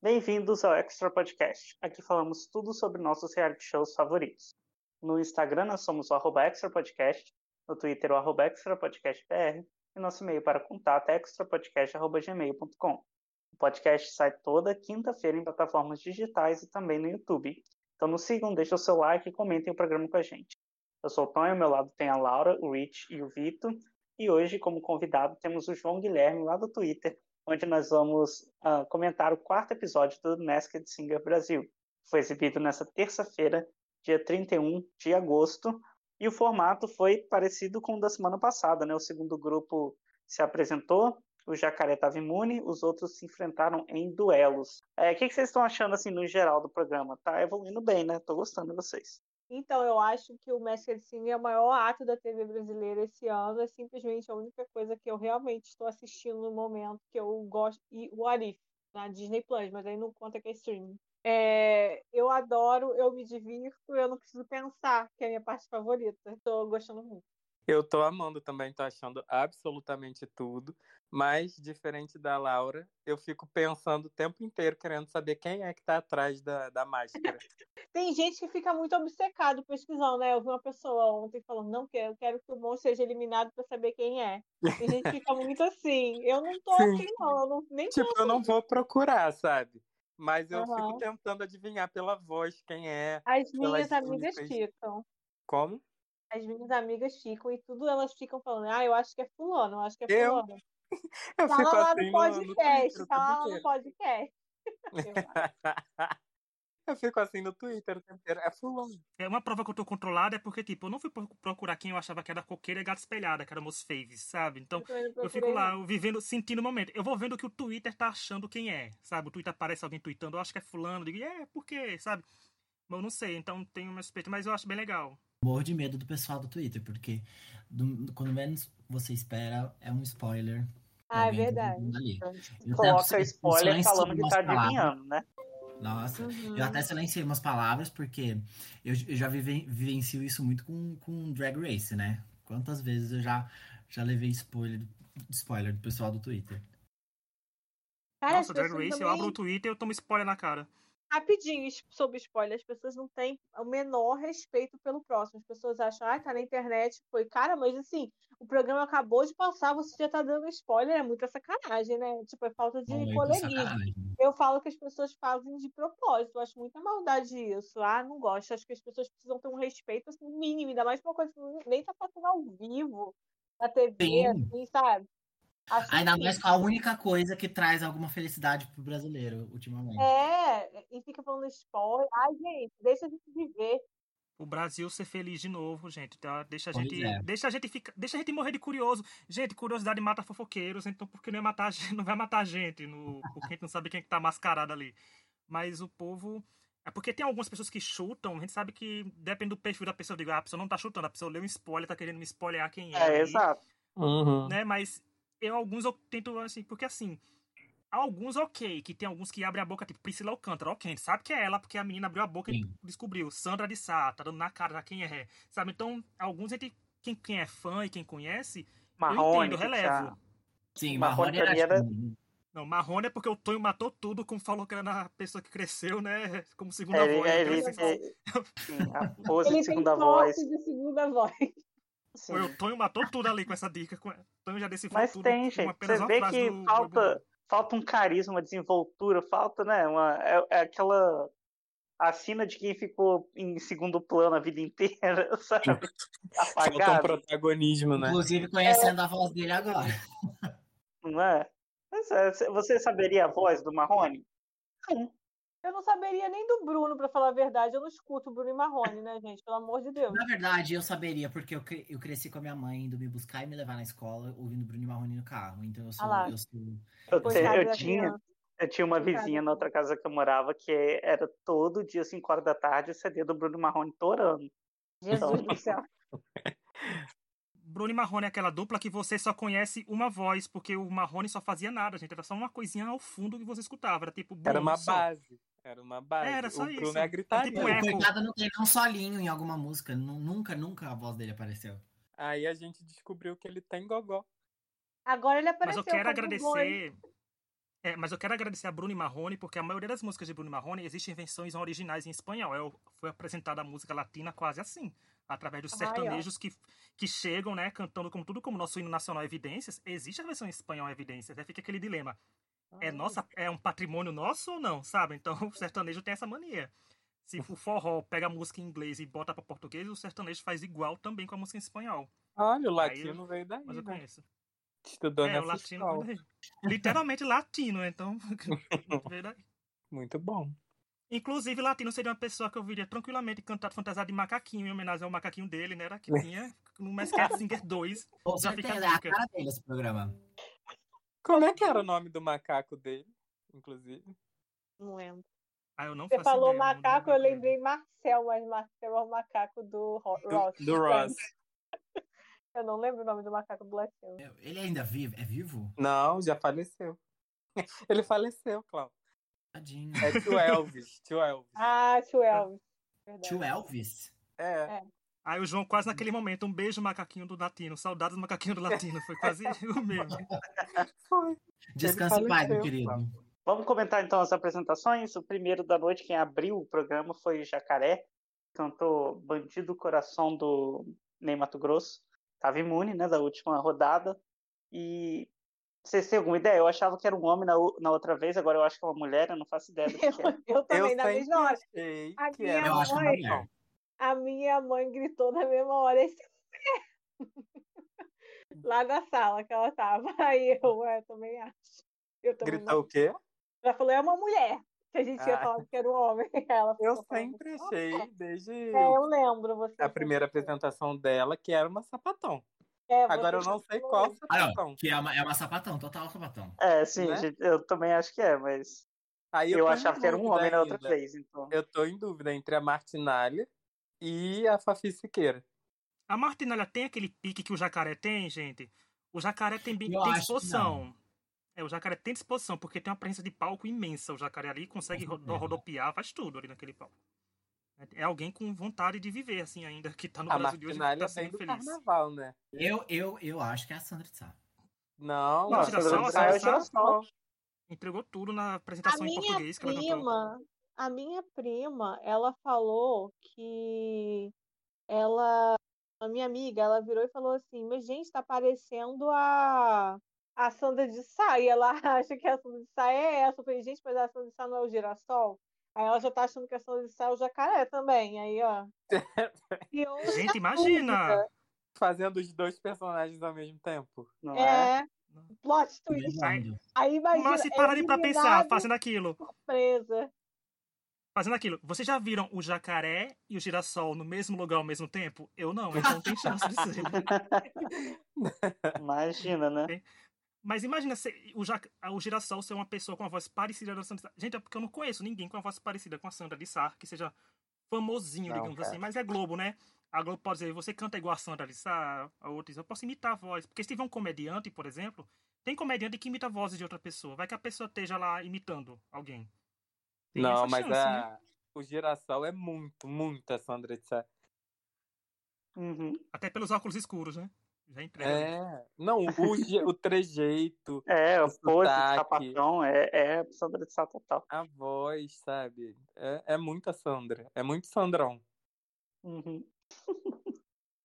Bem-vindos ao Extra Podcast. Aqui falamos tudo sobre nossos reality shows favoritos. No Instagram nós somos o arroba Extra Podcast, no Twitter o arroba Extra Podcast BR e nosso e-mail para contato é extrapodcast.gmail.com. O podcast sai toda quinta-feira em plataformas digitais e também no YouTube. Então nos sigam, deixem o seu like e comentem o programa com a gente. Eu sou o Tom e ao meu lado tem a Laura, o Rich e o Vitor. E hoje, como convidado, temos o João Guilherme lá do Twitter, onde nós vamos uh, comentar o quarto episódio do Masked Singer Brasil. Foi exibido nessa terça-feira, dia 31 de agosto, e o formato foi parecido com o da semana passada, né? O segundo grupo se apresentou, o Jacaré estava imune, os outros se enfrentaram em duelos. É, o que, que, vocês estão achando, assim, no geral do programa? Tá evoluindo bem, né? Tô gostando de vocês. Então, eu acho que o Masked Singer é o maior ato da TV brasileira esse ano. É simplesmente a única coisa que eu realmente estou assistindo no momento que eu gosto. E o Arif, na Disney Plus, mas aí não conta que é streaming. É, eu adoro, eu me divirto, eu não preciso pensar, que é a minha parte favorita. Estou gostando muito. Eu tô amando também, tô achando absolutamente tudo. Mas, diferente da Laura, eu fico pensando o tempo inteiro querendo saber quem é que tá atrás da, da máscara. Tem gente que fica muito obcecado pesquisando, né? Eu vi uma pessoa ontem falando, não quero, quero que o monstro seja eliminado para saber quem é. Tem gente que fica muito assim. Eu não tô Sim. assim, não. Eu não, nem tipo, eu não vou procurar, sabe? Mas eu uhum. fico tentando adivinhar pela voz quem é. As minhas amigas ficam. Como? As minhas amigas ficam e tudo elas ficam falando, ah, eu acho que é fulano, eu acho que é fulano. Eu, eu fala lá assim no podcast, no fala lá no podcast. Eu fico assim no Twitter o tempo inteiro. É fulano. É uma prova que eu tô controlada é porque, tipo, eu não fui procurar quem eu achava que era coqueira e gato espelhada, que era meus faves, sabe? Então, eu, eu fico lá, vivendo, sentindo o momento. Eu vou vendo que o Twitter tá achando quem é, sabe? O Twitter aparece alguém tweetando, eu acho que é fulano. Eu digo, é, por quê, sabe? Eu não sei, então tenho meu respeito, mas eu acho bem legal morro de medo do pessoal do Twitter, porque do, quando menos você espera, é um spoiler. Ah, é verdade. Então, Coloca spoiler falando que tá adivinhando, né? Nossa, uhum. eu até silenciei umas palavras, porque eu, eu já vive, vivencio isso muito com, com Drag Race, né? Quantas vezes eu já, já levei spoiler, spoiler do pessoal do Twitter. Cara, Nossa, Drag Race, também... eu abro o Twitter e eu tomo spoiler na cara rapidinho sobre spoiler, as pessoas não têm o menor respeito pelo próximo. As pessoas acham, ah, tá na internet, foi, cara, mas assim, o programa acabou de passar, você já tá dando spoiler, é muita sacanagem, né? Tipo, é falta de é coleguismo. Eu falo que as pessoas fazem de propósito, eu acho muita maldade isso. Ah, não gosto, acho que as pessoas precisam ter um respeito assim, mínimo, ainda mais uma coisa que nem tá passando ao vivo na TV, Sim. assim, sabe? Acho Ainda que... mais com a única coisa que traz alguma felicidade pro brasileiro ultimamente. É, e fica falando spoiler. Ai, gente, deixa a gente viver. O Brasil ser feliz de novo, gente. Tá? Deixa a gente, é. deixa a gente ficar, deixa a gente morrer de curioso. Gente, curiosidade mata fofoqueiros, então por que não, matar, não vai matar a gente? No, porque a gente não sabe quem é que tá mascarado ali. Mas o povo. É porque tem algumas pessoas que chutam, a gente sabe que depende do perfil da pessoa. Digo, ah, a pessoa não tá chutando, a pessoa leu um spoiler, tá querendo me spoiler quem é. É, exato. Uhum. Né? Mas eu alguns eu tento assim, porque assim, alguns ok, que tem alguns que abrem a boca, tipo Priscila Alcântara, ok, sabe que é ela, porque a menina abriu a boca Sim. e descobriu. Sandra de Sá, tá dando na cara quem é, sabe? Então, alguns gente, quem, quem é fã e quem conhece, Marrone, eu entendo, relevo. Sim, Marrone, Marrone era... Não, Marrone é porque o Tonho matou tudo, como falou que era a pessoa que cresceu, né? Como segunda é, voz. É, ele, ele, sim, a pose de segunda voz. de segunda voz. Sim. O Tonho matou tudo ali com essa dica. O Tonho já decifrou Mas tudo. Mas tem, gente. Você vê que do, falta, do... falta um carisma, uma desenvoltura, falta, né? Uma, é, é aquela a cena de quem ficou em segundo plano a vida inteira, sabe? Apagado. Falta um protagonismo, né? Inclusive conhecendo é... a voz dele agora. Não é? é? Você saberia a voz do Marrone? Não. Eu não saberia nem do Bruno, para falar a verdade. Eu não escuto o Bruno e Marrone, né, gente? Pelo amor de Deus. Na verdade, eu saberia, porque eu, cre eu cresci com a minha mãe indo me buscar e me levar na escola ouvindo Bruno e Marrone no carro. Então eu sou. Ah eu, sou... eu, eu tinha. Eu tinha uma vizinha na outra casa que eu morava que era todo dia, 5 horas da tarde, o CD do Bruno Marrone torando. Jesus do céu. Bruno e Marrone é aquela dupla que você só conhece uma voz, porque o Marrone só fazia nada, gente. Era só uma coisinha ao fundo que você escutava. Era tipo. Bruno, era uma só. base. Era uma base. Era só o isso. Bruno é gritaria. Tipo, o coitado não tem um solinho em alguma música. Nunca, nunca a voz dele apareceu. Aí a gente descobriu que ele tem gogó. Agora ele apareceu. Mas eu quero agradecer. É, mas eu quero agradecer a Bruno Marrone, porque a maioria das músicas de Bruno Marrone existem versões originais em espanhol. É, foi apresentada a música latina quase assim, através dos sertanejos que, que chegam, né, cantando como tudo como nosso hino nacional Evidências. Existe a versão em espanhol Evidências, aí fica aquele dilema. É nossa, é um patrimônio nosso ou não, sabe? Então o sertanejo tem essa mania. Se o forró pega a música em inglês e bota para português, o sertanejo faz igual também com a música em espanhol. Olha, o latino eu, veio daí. Mas eu né? conheço. Estudou é, o latino escola. veio daí. Literalmente latino, então veio daí. Muito bom. Inclusive, latino seria uma pessoa que eu viria tranquilamente cantar fantasiado de macaquinho, em homenagem ao macaquinho dele, né? Era que tinha no Masked Singer 2. Com Já fica a certeza, cara dele esse programa. Como é que era o nome do macaco dele, inclusive? Não lembro. Ah, eu não Você falou ideia, macaco, eu lembrei Marcel, mas Marcel é o macaco do Ro- Ross. Do, do Ross. Eu não lembro o nome do macaco do Latino. Ele ainda vive? É vivo? Não, já faleceu. Ele faleceu, Cláudio. Tadinho. É tio Elvis. Tio Elvis. Ah, tio Elvis. Verdade. Tio Elvis? É. Aí o João quase naquele momento, um beijo macaquinho do latino, saudades do macaquinho do latino, foi quase o mesmo. Foi. Descanse paz, meu querido. Vamos comentar então as apresentações. O primeiro da noite, quem abriu o programa foi Jacaré, cantou Bandido Coração do Ney Mato Grosso. Estava imune, né, da última rodada. E vocês têm alguma ideia? Eu achava que era um homem na, na outra vez, agora eu acho que é uma mulher, eu não faço ideia do que que é. Eu, eu também, Eu na mesma hora. A que minha era Eu acho uma mãe- mulher. A minha mãe gritou na mesma hora. Esse é. Lá da sala que ela tava. Aí eu, é, também acho. Eu também Gritou não- o quê? Ela falou, é uma mulher. Que a gente tinha Ah. falado que era um homem. Ela Eu ficou falando, sempre achei, desde É, eu lembro. Você a primeira apresentação dela, que era uma sapatão. É, Agora eu não sei qual Ah, sapatão. não. Que é uma, é uma sapatão, total sapatão. É, sim, Né? gente, eu também acho que é, mas Aí eu, em achava que era um homem na outra ainda. vez, então. Eu tô em dúvida entre a Martinalha e a Fafi Siqueira. A Martinalha tem aquele pique que o jacaré tem, gente? O jacaré tem, tem que disposição. É, o jacaré tem disposição, porque tem uma presença de palco imensa. O jacaré ali consegue ro- certeza. rodopiar, faz tudo ali naquele palco. É alguém com vontade de viver, assim, ainda, que tá no A Brasil de hoje e Martinalha tá é sendo do feliz. carnaval, né? Eu, eu, eu acho que é a Sandra de Sá. Não, Não, a Sandra de Sá é só. Girassol. Entregou tudo na A apresentação em minha português que ela cantou. A minha prima, ela falou que ela, a minha amiga, ela virou e falou assim, mas gente, tá parecendo a a Sandra de Sá, e ela acha que a Sandra de Sá é essa. Eu falei, gente, mas a Sandra de Sá não é o girassol? Aí ela já tá achando que a Sandra de Sá é o jacaré também, aí ó. E Gente, imagina! Fazendo os dois personagens ao mesmo tempo. Não é? É, plot twist. Aí imagina, Mas se pararem pra pensar, fazendo aquilo. surpresa. Fazendo aquilo. Vocês já viram o jacaré e o girassol no mesmo lugar ao mesmo tempo? Eu não, então não tem chance de ser. Imagina, né? Mas imagina se o, ja- o girassol ser uma pessoa com uma voz parecida da Sandra de Sá. Gente, é porque eu não conheço ninguém com uma voz parecida com a Sandra de Sá, que seja famosinho, Não, digamos cara. assim. Mas é Globo, né? A Globo pode dizer, você canta igual a Sandra de Sá, a outra diz, eu posso imitar a voz. Porque se tiver um comediante, por exemplo, tem comediante que imita vozes de outra pessoa. Vai que a pessoa esteja lá imitando alguém. Tem Não, essa mas chance, né? a... o Girassol é muito, muito a Sandra de Sá. Uhum. Até pelos óculos escuros, né? Já entrega. É. Não, o, je- o trejeito, É, o pose, o sapatão, é, é Sandra de Sá total. a voz, sabe? É, é muito a Sandra. É muito Sandrão. Uhum.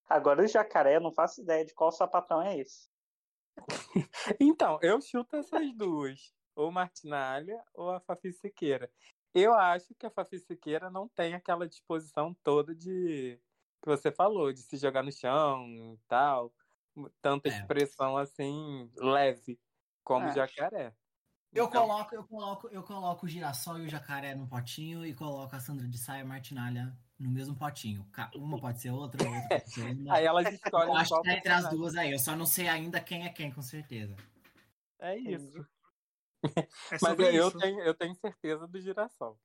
Agora o jacaré, eu não faço ideia de qual sapatão é esse. Então, eu chuto essas duas. Ou Martinalha ou a Fafi Siqueira. Eu acho que a Fafi Siqueira não tem aquela disposição toda de que você falou, de se jogar no chão e tal. Tanta É. expressão assim, leve, como É. o jacaré. Eu Então, coloco, eu coloco, eu coloco o girassol e o jacaré num potinho e coloco a Sandra de Sá e a Martinalha no mesmo potinho. Uma pode ser outra, outra pode ser uma. Aí elas escolhem Eu acho que tá entre as duas aí. Eu só não sei ainda quem é quem, com certeza. É isso. É Mas sobre eu isso. tenho, eu tenho certeza do girassol.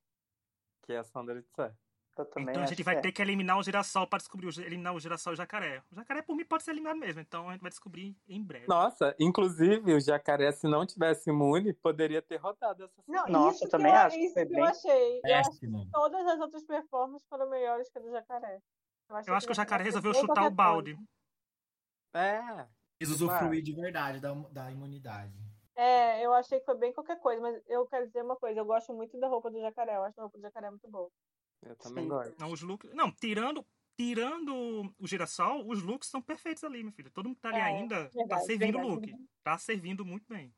Que é a Sandra de Sá. Eu também Então a gente vai que é. ter que eliminar o girassol para descobrir o, eliminar o girassol e o jacaré. O jacaré, por mim, pode ser eliminado mesmo. Então a gente vai descobrir em breve. Nossa, inclusive o jacaré, se não tivesse imune, poderia ter rodado essa Não, Nossa, isso eu que também eu, acho que isso que bem eu achei. Eu acho que todas as outras performances foram melhores que a do Jacaré. Eu acho que o jacaré resolveu chutar o coisa. balde. É. Quis usufruir de verdade da, da imunidade. É, eu achei que foi bem qualquer coisa, mas eu quero dizer uma coisa, eu gosto muito da roupa do jacaré, eu acho a roupa do jacaré muito boa. Eu também Sim. gosto. Não, os looks. Não, tirando, tirando o girassol, os looks são perfeitos ali, meu filho. Todo mundo que tá ali é, ainda tá verdade, tá servindo o look. Tá servindo muito bem.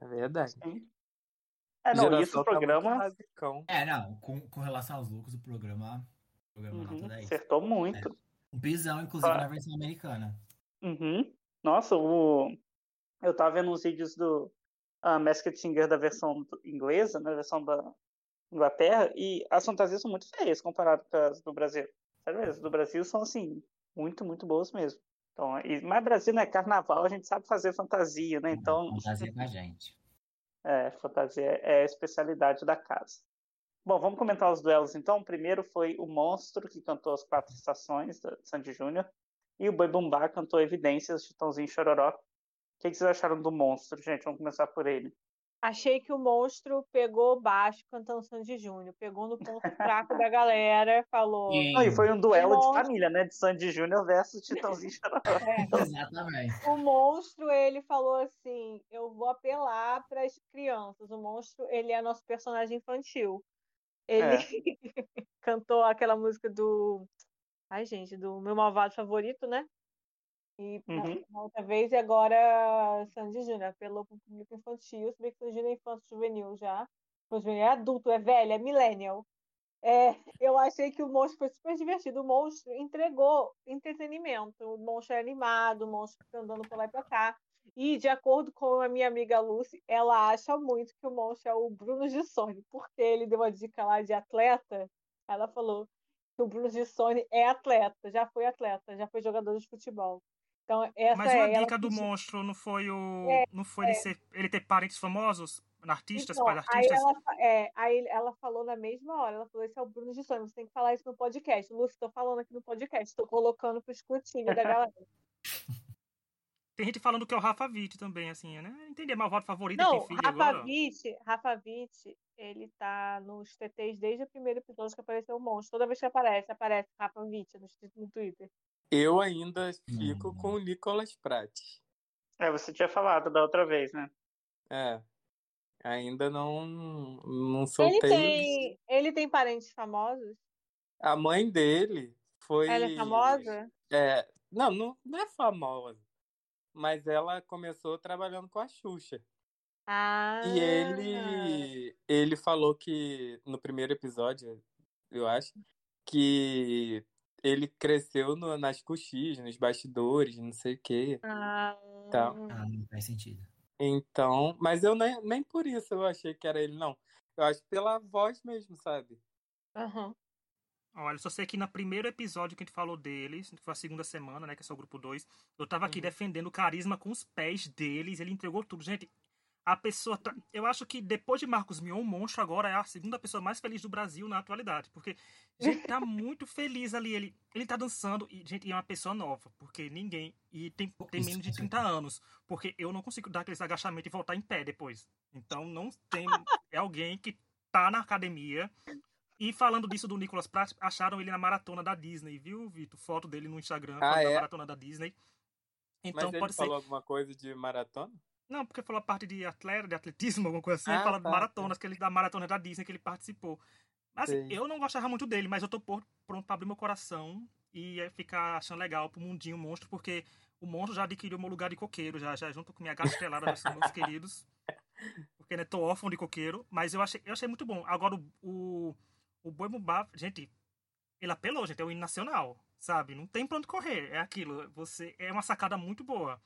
É verdade. Sim. É, não, isso o programa. Tá é, não, com, com relação aos looks, o programa. O programa uhum, acertou muito. É. Um pisão, inclusive, ah. na versão americana. Uhum. Nossa, o... eu tava vendo uns vídeos do uh, Masked Singer da versão inglesa, na né, versão da Inglaterra, e as fantasias são muito feias comparado com as do Brasil. Sério mesmo, do Brasil são, assim, muito, muito boas mesmo. Então, e, mas Brasil, né, carnaval, a gente sabe fazer fantasia, né, então... Fantasia com a gente. É, fantasia é a especialidade da casa. Bom, vamos comentar os duelos então. O primeiro foi o Monstro, que cantou as quatro estações da Sandy Júnior, e o Boi Bumbá cantou Evidências de Tãozinho Chororó. O que, que vocês acharam do Monstro, gente? Vamos começar por ele. Achei que o monstro pegou baixo cantando Sandy Júnior, pegou no ponto fraco da galera, falou. E foi um duelo de família, né? De Sandy Júnior versus Titãozinho Chororó. É. Exatamente. O monstro, ele falou assim: eu vou apelar para as crianças. O monstro, ele é nosso personagem infantil. Ele é. cantou aquela música do. Ai, gente, do meu malvado favorito, né? E uhum. na outra vez, e agora Sandy Júnior, apelou para o público infantil, se bem que Sandy Júnior é infanto juvenil já. Juvenil é adulto, é velho, é millennial. É, eu achei que o monstro foi super divertido. O monstro entregou entretenimento. O monstro é animado, o monstro fica andando por lá e pra cá. E, de acordo com a minha amiga Lucy, ela acha muito que o monstro é o Bruno Gissoni, porque ele deu uma dica lá de atleta. Ela falou que o Bruno Gissoni é atleta, já foi atleta, já foi jogador de futebol. Então, essa Mas é a dica do monstro não foi o. É, não foi é. ele, ser, ele ter parentes famosos? Artistas, então, artistas? Aí ela, é, aí ela falou na mesma hora, ela falou, esse é o Bruno de Sonho, você tem que falar isso no podcast. Lúcio, estou falando aqui no podcast, estou colocando pro escrutínio da galera. Tem gente falando que é o Rafa Witt também, assim, né? Entendi, é malvado favorito Não, filho Rafa agora. Witt, Rafa Witt, ele tá nos TTs desde o primeiro episódio que apareceu o monstro. Toda vez que aparece, aparece Rafa Witt no, no Twitter. Eu ainda fico hum. com o Nicolas Pratt. É, você tinha falado da outra vez, né? É. Ainda não, não soltei. Ele tem, ele tem parentes famosos? A mãe dele foi. Ela é famosa? É, não, não, não é famosa mas ela começou trabalhando com a Xuxa. Ah. E ele ele falou que no primeiro episódio, eu acho, que ele cresceu no, nas coxis, nos bastidores, não sei o quê. Ah. Tal. ah, não faz sentido. Então, mas eu nem, nem por isso eu achei que era ele, não. Eu acho pela voz mesmo, sabe? Aham. Uhum. Olha, só sei que no primeiro episódio que a gente falou deles, que foi a segunda semana, né, que é só o grupo 2, eu tava aqui uhum. defendendo o carisma com os pés deles, ele entregou tudo. Gente, a pessoa. Tá... Eu acho que depois de Marcos Mion, o monstro agora é a segunda pessoa mais feliz do Brasil na atualidade. Porque, gente, tá muito feliz ali. Ele, ele tá dançando e, gente, é uma pessoa nova. Porque ninguém. E tem, tem menos de 30 anos. Porque eu não consigo dar aqueles agachamentos e voltar em pé depois. Então, não tem. É alguém que tá na academia e falando disso do Nicolas Pratt, acharam ele na maratona da Disney, viu, Vitor? Foto dele no Instagram, ah, é? maratona da Disney. Então Mas pode ele ser. falou alguma coisa de maratona? Não, porque falou a parte de atleta, de atletismo, alguma coisa assim, ah, fala tá, maratonas, tá. que ele da maratona da Disney que ele participou. Mas assim, eu não gostava muito dele, mas eu tô pronto pra abrir meu coração e ficar achando legal pro mundinho monstro, porque o monstro já adquiriu meu lugar de coqueiro, já, já junto com minha gata estrelada, são meus queridos. Porque, né, tô órfão de coqueiro, mas eu achei, eu achei muito bom. Agora, o, o o Boi Bumbá, gente, ele apelou, gente, é o hino nacional, sabe? Não tem pra onde correr, é aquilo. Você É uma sacada muito boa.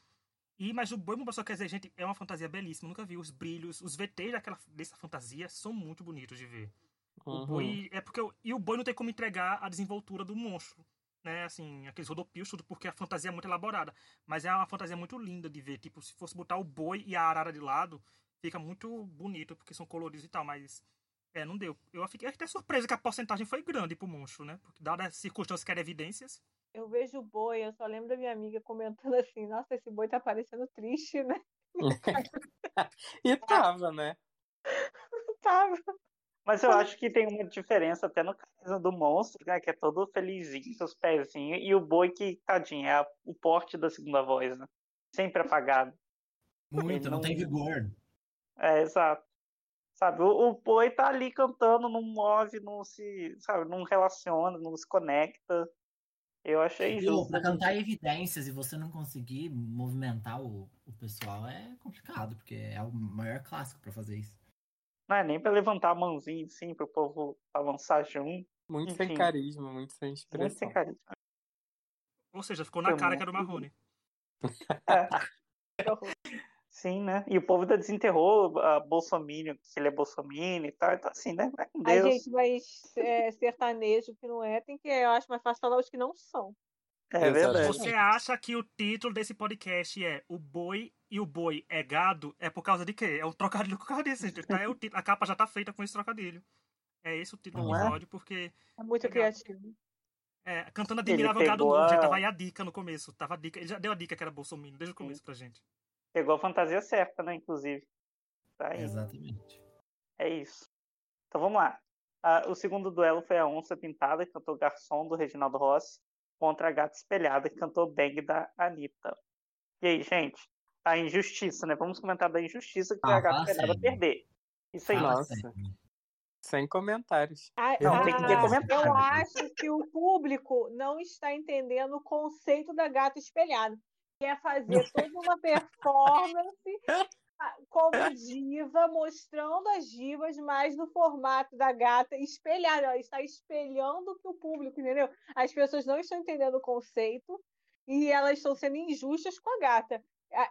E, mas o Boi só quer dizer, gente, é uma fantasia belíssima. Nunca vi os brilhos, os VTs daquela, dessa fantasia são muito bonitos de ver. Uhum. O boi. É porque. E o boi não tem como entregar a desenvoltura do monstro. Né, assim, aqueles rodopios, tudo porque a fantasia é muito elaborada. Mas é uma fantasia muito linda de ver. Tipo, se fosse botar o boi e a arara de lado, fica muito bonito, porque são coloridos e tal, mas é, não deu. Eu fiquei até surpresa que a porcentagem foi grande pro monstro, né? Porque dadas as circunstâncias que eram evidências. Eu vejo o boi, eu só lembro da minha amiga comentando assim, nossa, esse boi tá parecendo triste, né? e tava, né? tava. Mas eu acho que tem uma diferença até no caso do monstro, né? Que é todo felizinho, seus pezinhos, e o boi que, tadinho, é o porte da segunda voz, né? Sempre apagado. Muito, não, não tem vigor. É, exato. Sabe, o, o Boi tá ali cantando, não move, não se, sabe, não relaciona, não se conecta. Eu achei Viu, justo. pra cantar evidências e você não conseguir movimentar o, o pessoal é complicado, porque é o maior clássico pra fazer isso. Não é nem pra levantar a mãozinha assim pro povo avançar junto. Muito Enfim. sem carisma, muito sem Muito expressão. sem carisma. Ou seja, ficou na Foi cara que era o muito Marrone. Sim, né? E o povo ainda desenterrou a Bolsominion, que ele é Bolsominion e tal. Então, assim, né? Vai com Ai, Deus. gente, mas é, sertanejo que não é, tem que, eu acho mais fácil falar os que não são. É verdade. Você acha que o título desse podcast é O Boi e o Boi é Gado? É por causa de quê? É um trocadilho por causa gente. Tá? É o título- a capa já tá feita com esse trocadilho. É esse o título do Não é? episódio, porque É muito Legal. criativo. é, cantando Admirável Gado Novo, já tava aí a dica no começo. Tava a dica, ele já deu a dica que era Bolsonaro desde o começo pra gente. Pegou a fantasia certa, né? Inclusive. Tá aí. Exatamente. É isso. Então vamos lá. Ah, o segundo duelo foi a Onça Pintada, que cantou Garçom, do Reginaldo Rossi, contra a Gata Espelhada, que cantou Bang, da Anitta. E aí, gente? A injustiça, né? Vamos comentar da injustiça que Ah, a Gata Espelhada sério. perder. Isso aí. Nossa. sério. Sem comentários. Ah, Não, tem que ter ah, comentário. Eu acho que o público não está entendendo o conceito da gata espelhada, que é fazer toda uma performance ah, como diva, mostrando as divas, mas no formato da gata espelhada. Ela está espelhando para o público, entendeu? As pessoas não estão entendendo o conceito e elas estão sendo injustas com a gata.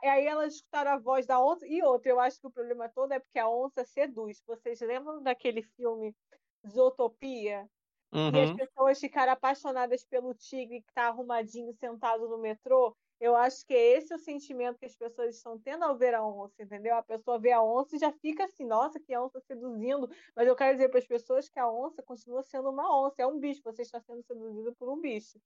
Aí elas escutaram a voz da onça. E outra, eu acho que o problema todo é porque a onça seduz. Vocês lembram daquele filme Zootopia? E as Uhum. pessoas ficaram apaixonadas pelo tigre que está arrumadinho sentado no metrô. Eu acho que é esse o sentimento que as pessoas estão tendo ao ver a onça, entendeu? A pessoa vê a onça e já fica assim, nossa, que onça seduzindo. Mas eu quero dizer para as pessoas que a onça continua sendo uma onça, é um bicho, você está sendo seduzido por um bicho.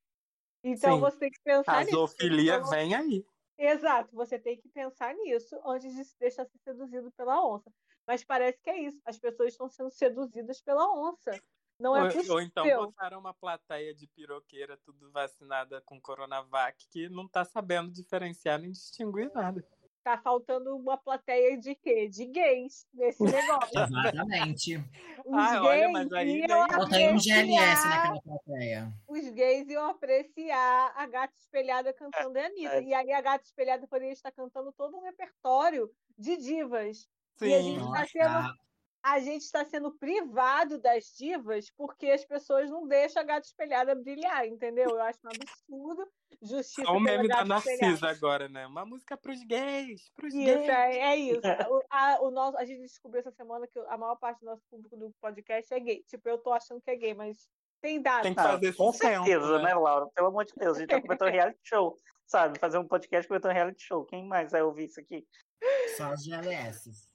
Então Sim. você tem que pensar A nisso. zoofilia Então, vem aí. Exato, você tem que pensar nisso antes de se deixar ser seduzido pela onça. Mas parece que é isso, as pessoas estão sendo seduzidas pela onça. Não é Ou, possível. ou então botaram uma plateia de piroqueira tudo vacinada com Coronavac que não tá sabendo diferenciar nem distinguir nada. Tá faltando uma plateia de quê? De gays nesse negócio. Exatamente. Os Ah, gays olha, mas aí aí um GLS apreciar, naquela plateia. os gays iam apreciar a gata espelhada cantando a Anitta. É. E aí a gata espelhada poderia estar cantando todo um repertório de divas. Sim. E a gente tá sendo- a- gente está sendo privado das divas porque as pessoas não deixam a gata espelhada brilhar, entendeu? Eu acho um absurdo. Justiça Só o meme da espelhada. Narcisa agora, né? Uma música pros gays, pros Isso, gays. é, é isso. O, a, o nosso, a gente descobriu essa semana que a maior parte do nosso público do podcast é gay. Tipo, eu tô achando que é gay, mas tem data. Tem que Ah, fazer com sucesso, certeza, né? né, Laura? Pelo amor de Deus, a gente tá comentando reality show, sabe? Fazer um podcast comentando reality show. Quem mais vai ouvir isso aqui? Só as GLS.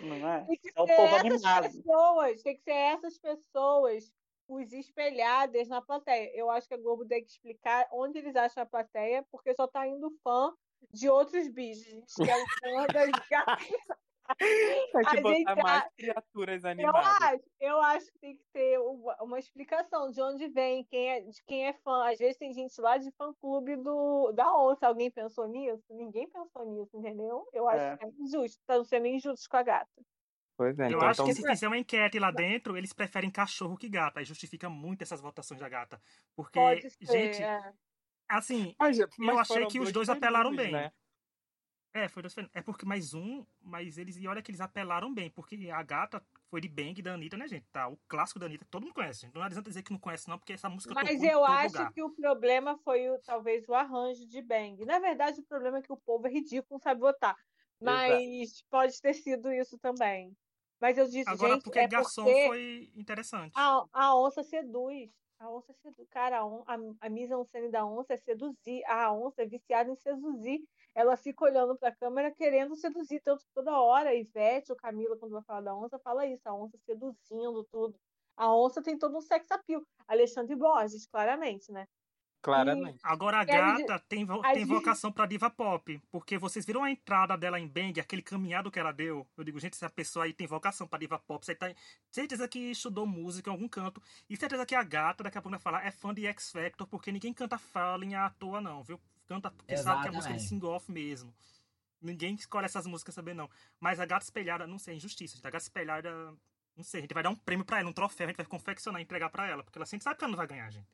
Não é? Tem que É o ser povo essas animado. pessoas, tem que ser essas pessoas, os espelhadas na plateia. Eu acho que a Globo tem que explicar onde eles acham a plateia, porque só tá indo fã de outros bichos. A gente quer o fã das gatas. Tem que A botar gente- mais criaturas Eu animadas. acho, eu acho que tem que ter uma, uma explicação de onde vem, quem é, de quem é fã. Às vezes tem gente lá de fã-clube do, da onça. Alguém pensou nisso? Ninguém pensou nisso, entendeu? Eu acho É. que é injusto. Estão sendo injustos com a gata. Pois é, Eu então, acho que então se fizer uma enquete lá dentro, eles preferem cachorro que gata. Aí justifica muito essas votações da gata. Porque, Pode ser. gente, é. assim, Mas, mas achei foram que os dois apelaram bem. Né? É, foi dois É porque mais um, mas eles. E olha que eles apelaram bem, porque a gata foi de Bang da Anitta, né, gente? Tá, o clássico da Anitta, todo mundo conhece. Gente. Não adianta dizer que não conhece, não, porque essa música Mas eu acho lugar. que o problema foi o- talvez o arranjo de Bang. Na verdade, o problema é que o povo é ridículo, não sabe votar. Mas pode ter sido isso também. Mas eu disse, Agora, gente, porque é garçom porque foi interessante. a, a onça seduz. A onça seduz. Cara, a, on, a, a da onça é seduzir. A onça é viciada em seduzir. Ela fica olhando para a câmera querendo seduzir. Tanto que toda hora, a Ivete ou Camila, quando vai falar da onça, fala isso. A onça seduzindo tudo. A onça tem todo um sex appeal. Alexandre Borges, claramente, né? Claramente. Agora a gata tem, vo- a tem gente- vocação pra diva pop. Porque vocês viram a entrada dela em Bang, aquele caminhado que ela deu? Eu digo, gente, essa pessoa aí tem vocação pra diva pop. Você tá certeza que estudou música em algum canto. E certeza que a gata, daqui a pouco vai falar, é fã de X Factor, porque ninguém canta Fallen à toa, não, viu? Canta porque sabe que é música de Exatamente. sing-off mesmo. Ninguém escolhe essas músicas saber, não. Mas a Gata Espelhada, não sei, é injustiça. A Gata Espelhada, não sei, a gente vai dar um prêmio pra ela, um troféu, a gente vai confeccionar e entregar pra ela. Porque ela sempre sabe que ela não vai ganhar, gente.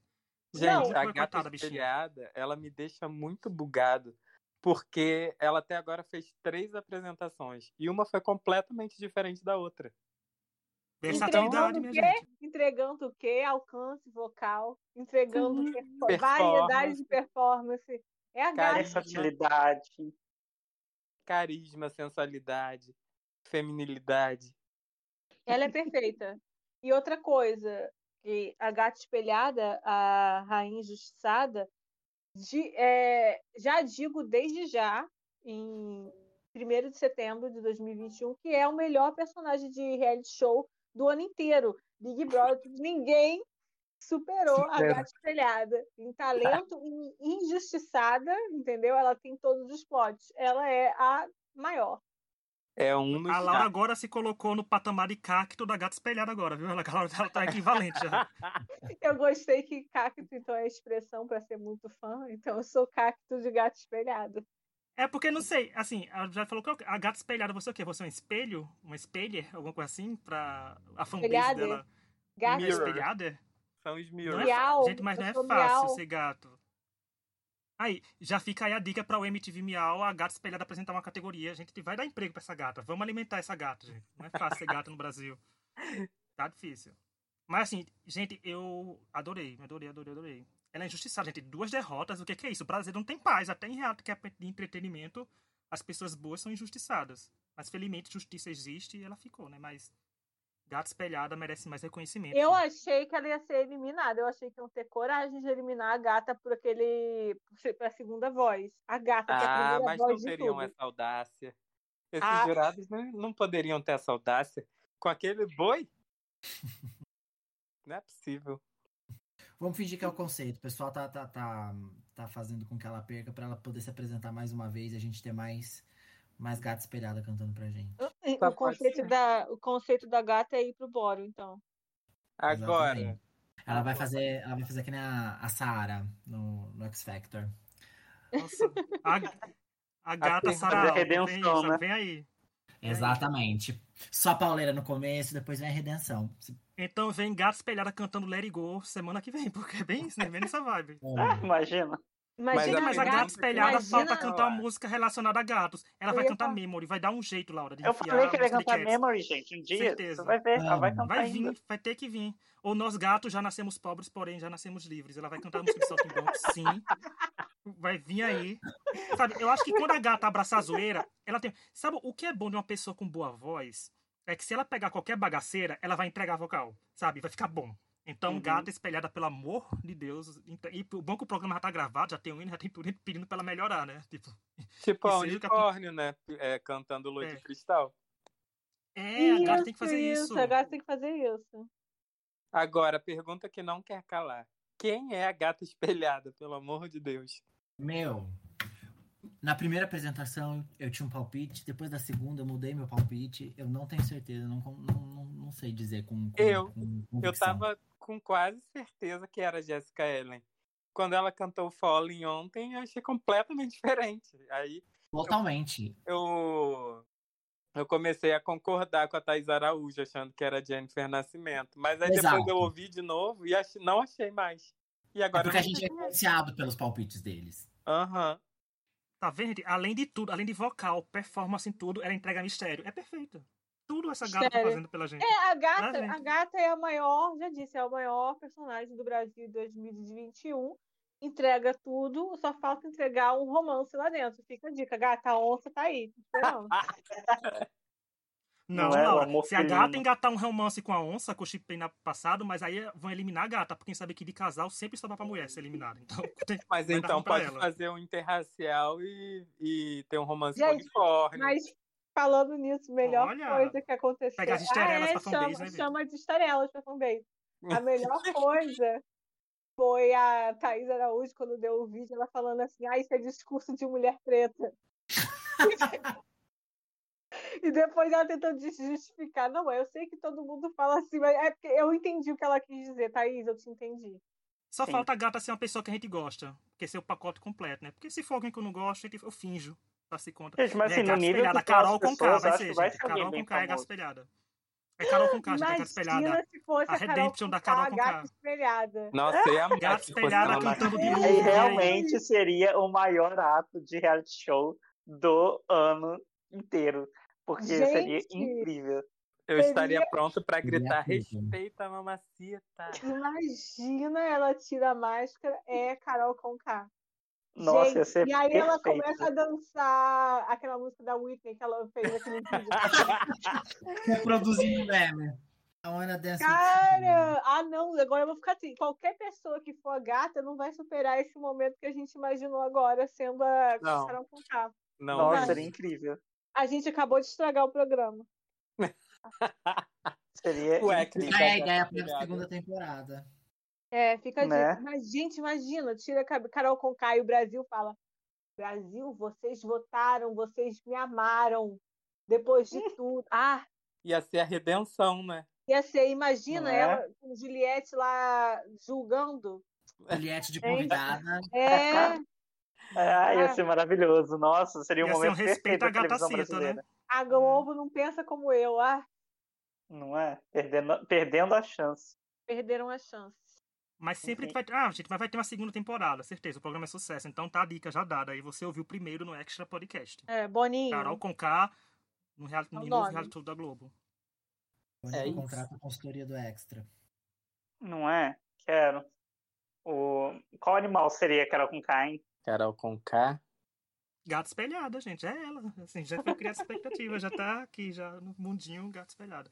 Gente, Não, a gata coitada, bichinha. espelhada, ela me deixa muito bugado. Porque ela até agora fez três apresentações. E uma foi completamente diferente da outra. Versatilidade, Entregando o quê? Entregando o quê? Alcance vocal, entregando Sim, performance. variedade de performance. É a Cara, gata. Versatilidade. Carisma, sensualidade, feminilidade. Ela é perfeita. E outra coisa, que a gata espelhada, a rainha injustiçada, de- é, já digo desde já, em 1 de setembro de 2021, que é o melhor personagem de reality show do ano inteiro. Big Brother, ninguém superou a gata espelhada em talento e injustiçada, entendeu? Ela tem todos os plots. Ela é a maior. É um no A Laura agora se colocou no patamar de cacto da gata espelhada agora, viu? Ela, ela tá equivalente já. Eu gostei que cacto, então, é a expressão para ser muito fã, então eu sou cacto de gato espelhado. É porque, não sei, assim, ela já falou que a gata espelhada, você é o quê? Você é um espelho? Um espelher? Alguma coisa assim? Pra a fanbase Espelhada? dela. Mirror. Espelhada? São os Não mirrors. é Miau, fa- Gente, mas eu não é fácil miau. ser gato. Aí, já fica aí a dica pra o MTV Miau, a gata espelhada apresentar uma categoria. A gente vai dar emprego pra essa gata. Vamos alimentar essa gata, gente. Não é fácil ser gata no Brasil. Tá difícil. Mas assim, gente, eu adorei, adorei, adorei, adorei. Ela é injustiçada, gente. Duas derrotas, o que, que é isso? O brasileiro não tem paz. Até em reality que é de entretenimento, as pessoas boas são injustiçadas. Mas felizmente justiça existe e ela ficou, né? Mas gata espelhada merece mais reconhecimento. Eu achei que ela ia ser eliminada. Eu achei que iam ter coragem de eliminar a gata por aquele. pra segunda voz. A gata, que é a Ah, primeira mas não voz teriam tudo. essa audácia. Esses Ah. jurados não, não poderiam ter essa audácia. Com aquele boi? Não é possível. Vamos fingir que é o conceito. O pessoal tá, tá, tá, tá fazendo com que ela perca pra ela poder se apresentar mais uma vez e a gente ter mais, mais gata espelhada cantando pra gente. O conceito, da, o conceito da gata é ir pro boro, então. Agora, Exatamente. Ela vai fazer, ela vai fazer que nem a, a Saara no, no X Factor. Nossa, a, a gata Alva, vem, né? vem aí. Exatamente. Só a pauleira no começo, depois vem a redenção. Então vem gata espelhada cantando Let It Go semana que vem, porque é bem isso, né? Vem nessa vibe. Imagina. Imagina a Mas a gata espelhada imagina- falta cantar uma música relacionada a gatos. Ela Eu vai cantar falar- Memory, vai dar um jeito, Laura, de Eu falei que ele ia cantar. Memory, gente. Um dia. Certeza. Você vai ver. Ela vai cantar Vai ainda. vir, vai ter que vir. Ou nós gatos já nascemos pobres, porém já nascemos livres. Ela vai cantar a música de Saltimbanco, sim. Vai vir aí. Sabe, eu acho que quando a gata abraça a zoeira, ela tem. Sabe o que é bom de uma pessoa com boa voz? É que se ela pegar qualquer bagaceira, ela vai entregar a vocal, sabe? Vai ficar bom. Então, Uhum. gata espelhada, pelo amor de Deus. Então- E o bom que o programa já tá gravado, já tem um hino, já tem tudo pedindo pra ela melhorar, né? Tipo, tipo a unicórnio, né? É, cantando Lua É. de Cristal. é, a gata tem que fazer isso. isso. A gata tem que fazer isso. Agora, pergunta que não quer calar. Quem é a gata espelhada, pelo amor de Deus? Meu, na primeira apresentação eu tinha um palpite, depois da segunda eu mudei meu palpite. Eu não tenho certeza, não, não, não, não sei dizer com, com, Eu- com Eu tava com quase certeza que era a Jessica Ellen. Quando ela cantou Falling ontem, eu achei completamente diferente. Aí Totalmente. eu, eu comecei a concordar com a Thais Araújo, achando que era a Jennifer Nascimento. Mas aí depois Exato. eu ouvi de novo e ach- não achei mais. E É agora porque eu a gente é influenciado pelos palpites deles. Aham. Tá vendo, gente? Além de tudo, além de vocal, performance em tudo, ela entrega mistério. É perfeito. Tudo essa gata tá Mistério. fazendo pela gente. É, a gata, gente? a gata é a maior, já disse, é o maior personagem do Brasil em 2021. Entrega tudo, só falta entregar um romance lá dentro. Fica a dica, gata, a onça tá aí. Não, Não é o Laura. amor Se a gata engatar um romance com a onça, com o chip na passado, mas aí vão eliminar a gata, porque quem sabe que de casal sempre sobra pra mulher ser eliminada. Então, tem- Mas então pode ela. fazer um interracial e, e ter um romance Gente, com unicórnio. Mas falando nisso, melhor Olha, coisa que aconteceu. pega as estarelas ah, é, fanbase, chama, né, chama de estarelas pra fanbase. A melhor coisa foi a Thaís Araújo, quando deu o vídeo, ela falando assim: ah, isso é discurso de mulher preta. E depois ela tentando se justificar. Não, eu sei que todo mundo fala assim, mas é porque eu entendi o que ela quis dizer, Thaís, eu te entendi. Só Sim. falta a gata ser uma pessoa que a gente gosta. Porque ser o pacote completo, né? Porque se for alguém que eu não gosto, eu finjo. Pra se conta. Gente, mas É, assim, no gato nível espelhada, Carol com K, vai ser, que vai ser Carol com K é gato espelhada. É Carol com K, gente, é gato espelhada. Imagina se fosse A a, Redemption da Carol Conká. gata espelhada. Nossa, ia amar Gato espelhada cantando de E realmente seria o maior ato de reality show do ano inteiro. Porque seria Gente, incrível. Eu estaria Seria- pronto pra gritar Seria respeita a mamacita. Imagina ela tira a máscara, é Carol Conká. Nossa, Gente, ia ser e aí ela perfeito. começa a dançar aquela música da Whitney que ela fez aquele vídeo. Reproduzindo meme. A Ana Dance. with Cara, ah não, agora eu vou ficar assim. Qualquer pessoa que for gata não vai superar esse momento que a gente imaginou agora sendo a Não. Conká. Não, Nossa, seria incrível. A gente acabou de estragar o programa. Seria Ué, que incrível. Qual é a segunda temporada? É, fica Né? Mas, gente, imagina, tira a Carol Conká e o Brasil fala: Brasil, vocês votaram, vocês me amaram. Depois de tudo. Ah, Ia ser a redenção, né? ia ser, imagina é? ela com Juliette lá julgando. Juliette de convidada. É, Ah, ia Ah. ser maravilhoso. Nossa, seria um Ia ser um momento respeito à televisão gatacita, né? a Globo não pensa como eu. Ah, Não é? Perdendo, perdendo a chance. perderam a chance. Mas sempre Enfim. vai ter. Ah, gente, mas vai ter uma segunda temporada, certeza. O programa é sucesso. Então tá a dica já dada. Aí você ouviu primeiro no Extra Podcast. É, Boninho. Carol com K no reality, É no novo reality show da Globo. Quando É contrato a consultoria do Extra. Não é? Quero. O... Qual animal seria com K, hein? Carol com K. Gato espelhada, gente. É ela. Assim, já foi criada expectativa. já tá aqui, já no mundinho gato espelhada.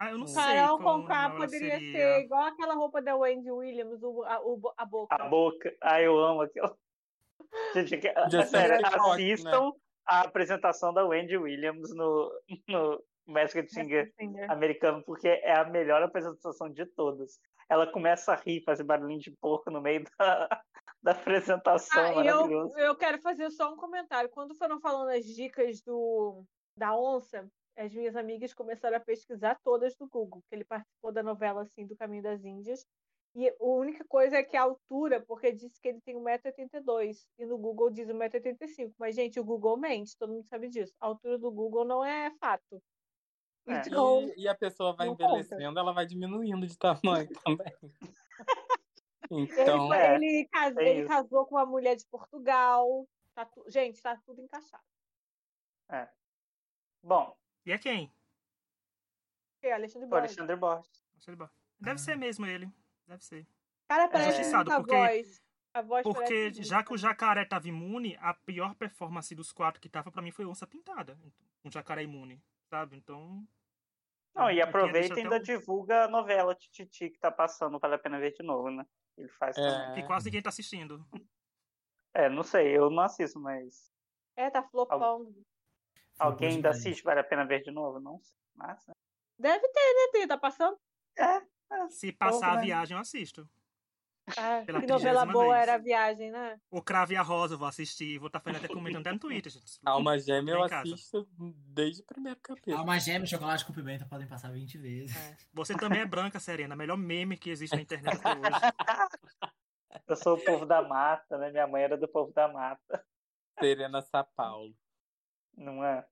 Ah, eu não sei. Carol qual Conká poderia seria. ser igual aquela roupa da Wendy Williams, o, a, o- a boca. A boca. Ah, eu amo aquela. Gente, é sério, TikTok, assistam a apresentação da Wendy Williams no, no Masked Singer Singer. americano, porque é a melhor apresentação de todas. Ela começa a rir, fazer barulhinho de porco no meio da, da apresentação. Ah, eu, eu quero fazer só um comentário. Quando foram falando as dicas do, da onça, as minhas amigas começaram a pesquisar todas no Google, que ele participou da novela assim do Caminho das Índias. E a única coisa é que a altura, porque disse que ele tem 1,82m, e no Google diz 1,85m. Mas, gente, o Google mente, todo mundo sabe disso. A altura do Google não é fato. É. Então, E, e a pessoa vai não conta. envelhecendo, ela vai diminuindo de tamanho também. ele, Então, foi- é, ele, cas- tem ele casou com uma mulher de Portugal. Tá tu- Gente, tá tudo encaixado. Bom, E é quem? É, Alexandre Borges. Alexandre Borges. Deve ser mesmo ele. Deve ser. Cara, parece injustiçado, muito a porque- voz. A voz Porque já que o jacaré tava imune, a pior performance dos quatro que tava pra mim foi onça pintada. Um jacaré imune, sabe? Então. Não, e aqui aproveita e ainda divulga a novela Tititi que tá passando, vale a pena ver de novo, né? Ele faz É. Que quase ninguém tá assistindo. É, não sei, eu não assisto, mas É, tá flopando. Alguém ainda assiste, vale a pena ver de novo? Não sei. Mas, né? Deve ter, né, Tem? Tá passando? Se passar a né? viagem, eu assisto. Ah, que novela boa vez. era a viagem, né? O Crave e a Rosa eu vou assistir. Vou estar fazendo até comentando até no Twitter, gente. Alma Gêmea eu assisto desde o primeiro capítulo. Alma gêmea, chocolate com pimenta podem passar 20 vezes. É. Você também é branca, Serena. Melhor meme que existe na internet até hoje. Eu sou o povo da mata, né? Minha mãe era do povo da mata, Serena Sapaulo. Não é?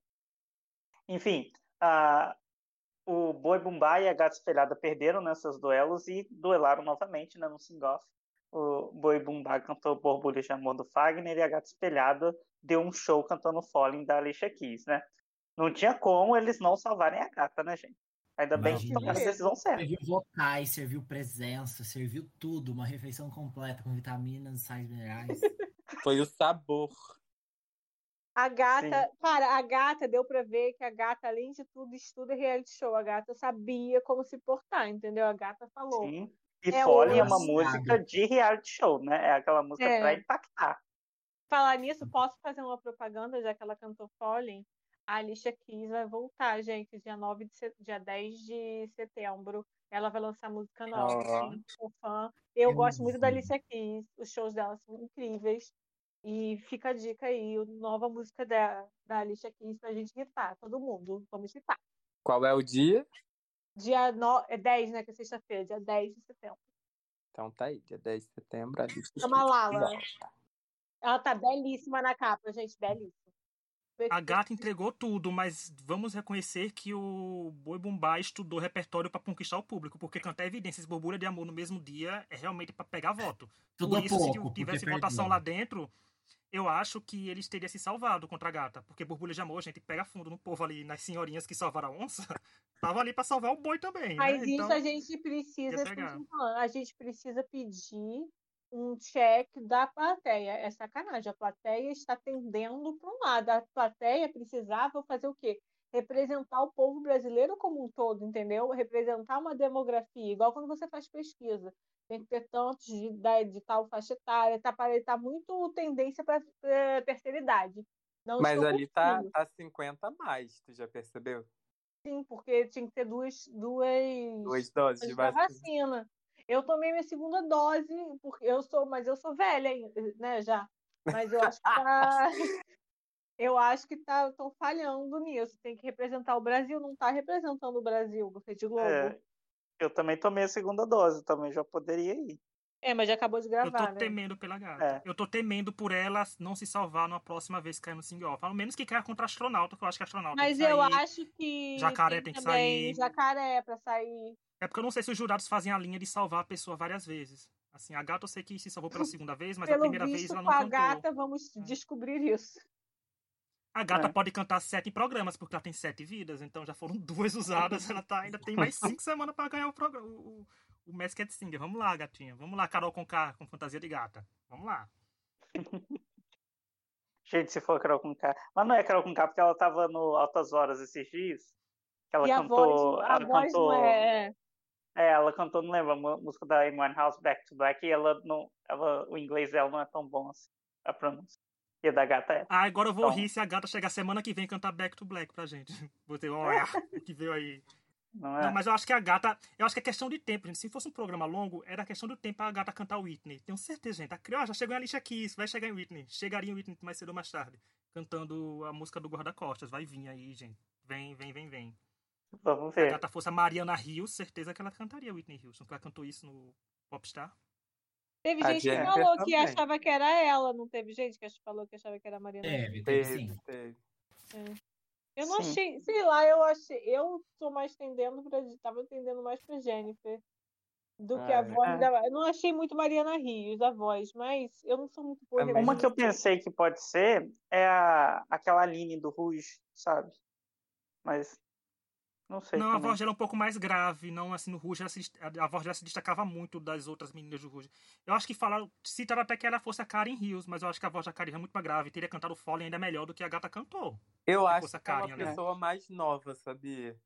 Enfim, a- o Boi Bumbá e a Gata Espelhada perderam né, seus duelos e duelaram novamente né, no sing-off. O Boi Bumbá cantou Borbulhas de Amor do Fagner e a Gata Espelhada deu um show cantando Falling da Alicia Keys, né? Não tinha como eles não salvarem a gata, né, gente? Ainda bem Não, que tomaram a decisão certa. Serviu vocais, serviu presença, serviu tudo. Uma refeição completa com vitaminas, sais minerais. Foi o sabor. A gata, cara, a gata deu pra ver que a gata, além de tudo, estuda reality show. A gata sabia como se portar, entendeu? A gata falou. Sim. E É Falling é uma música de reality show, né? É aquela música É. pra impactar. Falar nisso, posso fazer uma propaganda, já que ela cantou Falling? A Alicia Keys vai voltar, gente, dia 9 de set... dia 10 de setembro. Ela vai lançar música nova. Assim, Sou fã. Eu Eu gosto muito da vi. Alicia Keys. Os shows dela são incríveis. E fica a dica aí, nova música da, da Alicia Keys pra gente irritar todo mundo. Vamos irritar. Qual é o dia? Dia no... é 10, né? Que é sexta-feira, dia 10 de setembro. Então tá aí, dia 10 de setembro. A lista É uma Lala. volta. Ela tá belíssima na capa, gente, belíssima. A gata entregou tudo, mas vamos reconhecer que o Boi Bumbá estudou repertório para conquistar o público, porque cantar Evidências Borbulha de Amor no mesmo dia é realmente para pegar voto. Tudo Por a isso, pouco, se tivesse votação perdeu. lá dentro, eu acho que eles teriam se salvado contra a gata. Porque Borbulha de Amor, gente, pega fundo no povo ali, nas senhorinhas que salvaram a onça, tava ali para salvar o boi também. Mas né? isso Então, a gente precisa, falando, a gente precisa pedir um check da plateia. É sacanagem. A plateia está tendendo para um lado. A plateia precisava fazer o quê? Representar o povo brasileiro como um todo, entendeu? Representar uma demografia, igual quando você faz pesquisa. Tem que ter tantos de, de tal faixa etária, tá, pare- tá muito tendência para terceira idade. Não Mas ali tá, tá 50 a mais, tu já percebeu? Sim, porque tinha que ter duas, duas, Duas doses de vacina. vacina. Eu tomei minha segunda dose, porque eu sou, mas eu sou velha, né, já. Mas eu acho que tá, eu acho que tá, estão falhando nisso. Tem que representar o Brasil, não tá representando o Brasil, Rede Globo. É, eu também tomei a segunda dose, também já poderia ir. É, mas já acabou de Eu gravar, tô né? temendo pela gata. É. Eu tô temendo por ela não se salvar na próxima vez que cair no sing-off. Ao menos que caia contra astronauta, que eu acho que astronauta Mas tem que eu sair. acho que Jacaré tem que também sair. jacaré pra sair. É porque eu não sei se os jurados fazem a linha de salvar a pessoa várias vezes. Assim, a gata eu sei que se salvou pela segunda vez, mas a Pelo primeira visto, vez ela com não a cantou. gata, vamos Hum. descobrir isso. A gata É. pode cantar sete programas, porque ela tem sete vidas, então já foram duas usadas, ela tá, ainda tem mais cinco semanas pra ganhar o, programa, o, o, Masked Singer. Vamos lá, gatinha. Vamos lá, Carol com K, com fantasia de gata. Vamos lá. Gente, se for Carol com K. Mas não é Carol com K, porque ela tava no Altas Horas esses dias. Que ela e a cantou. voz, a ela voz cantou. não é. É, ela cantou, não lembro, a música da Amy Winehouse, Back to Black, e ela não. Ela, o inglês dela não é tão bom assim, a pronúncia. E a da gata é. Ah, agora eu vou Então- rir se a gata chegar semana que vem cantar Back to Black pra gente. Você, olha, o que veio aí. Não é? Não, mas eu acho que a gata. Eu acho que é questão de tempo, gente. Se fosse um programa longo, era questão do tempo a gata cantar Whitney. Tenho certeza, gente. A criança já chegou em Alicia Keys, vai chegar em Whitney. Chegaria em Whitney mais cedo ou mais tarde. Cantando a música do Guarda-Costas. Vai vir aí, gente. Vem, vem, vem, vem. Vamos Se a ver. gata fosse a Mariana Rios, certeza que ela cantaria Whitney Houston. Porque ela cantou isso no Popstar. Teve A gente que Jennifer falou que também. achava que era ela, não teve gente que falou que achava que era a Mariana? Teve, teve Teve, sim. teve. Eu não Sim. achei, sei lá, eu achei, eu tô mais tendendo pra, tava tendendo mais pra Jennifer do que a É. voz É. da, eu não achei muito Mariana Rios a voz, mas eu não sou muito boa Também. Uma que eu pensei que pode ser é a, aquela Aline do Rouge, sabe? Mas. Não sei. Não, a também. voz dela é um pouco mais grave. Não, assim, no Rouge, ela se, a a voz dela se destacava muito das outras meninas do Rouge. Eu acho que falaram, citaram até que ela fosse a Karen Hills, mas eu acho que a voz da Karen é muito mais grave. Teria cantado Fallen ainda melhor do que a gata cantou. Eu acho fosse a que é uma Karen, né? pessoa mais nova, sabia?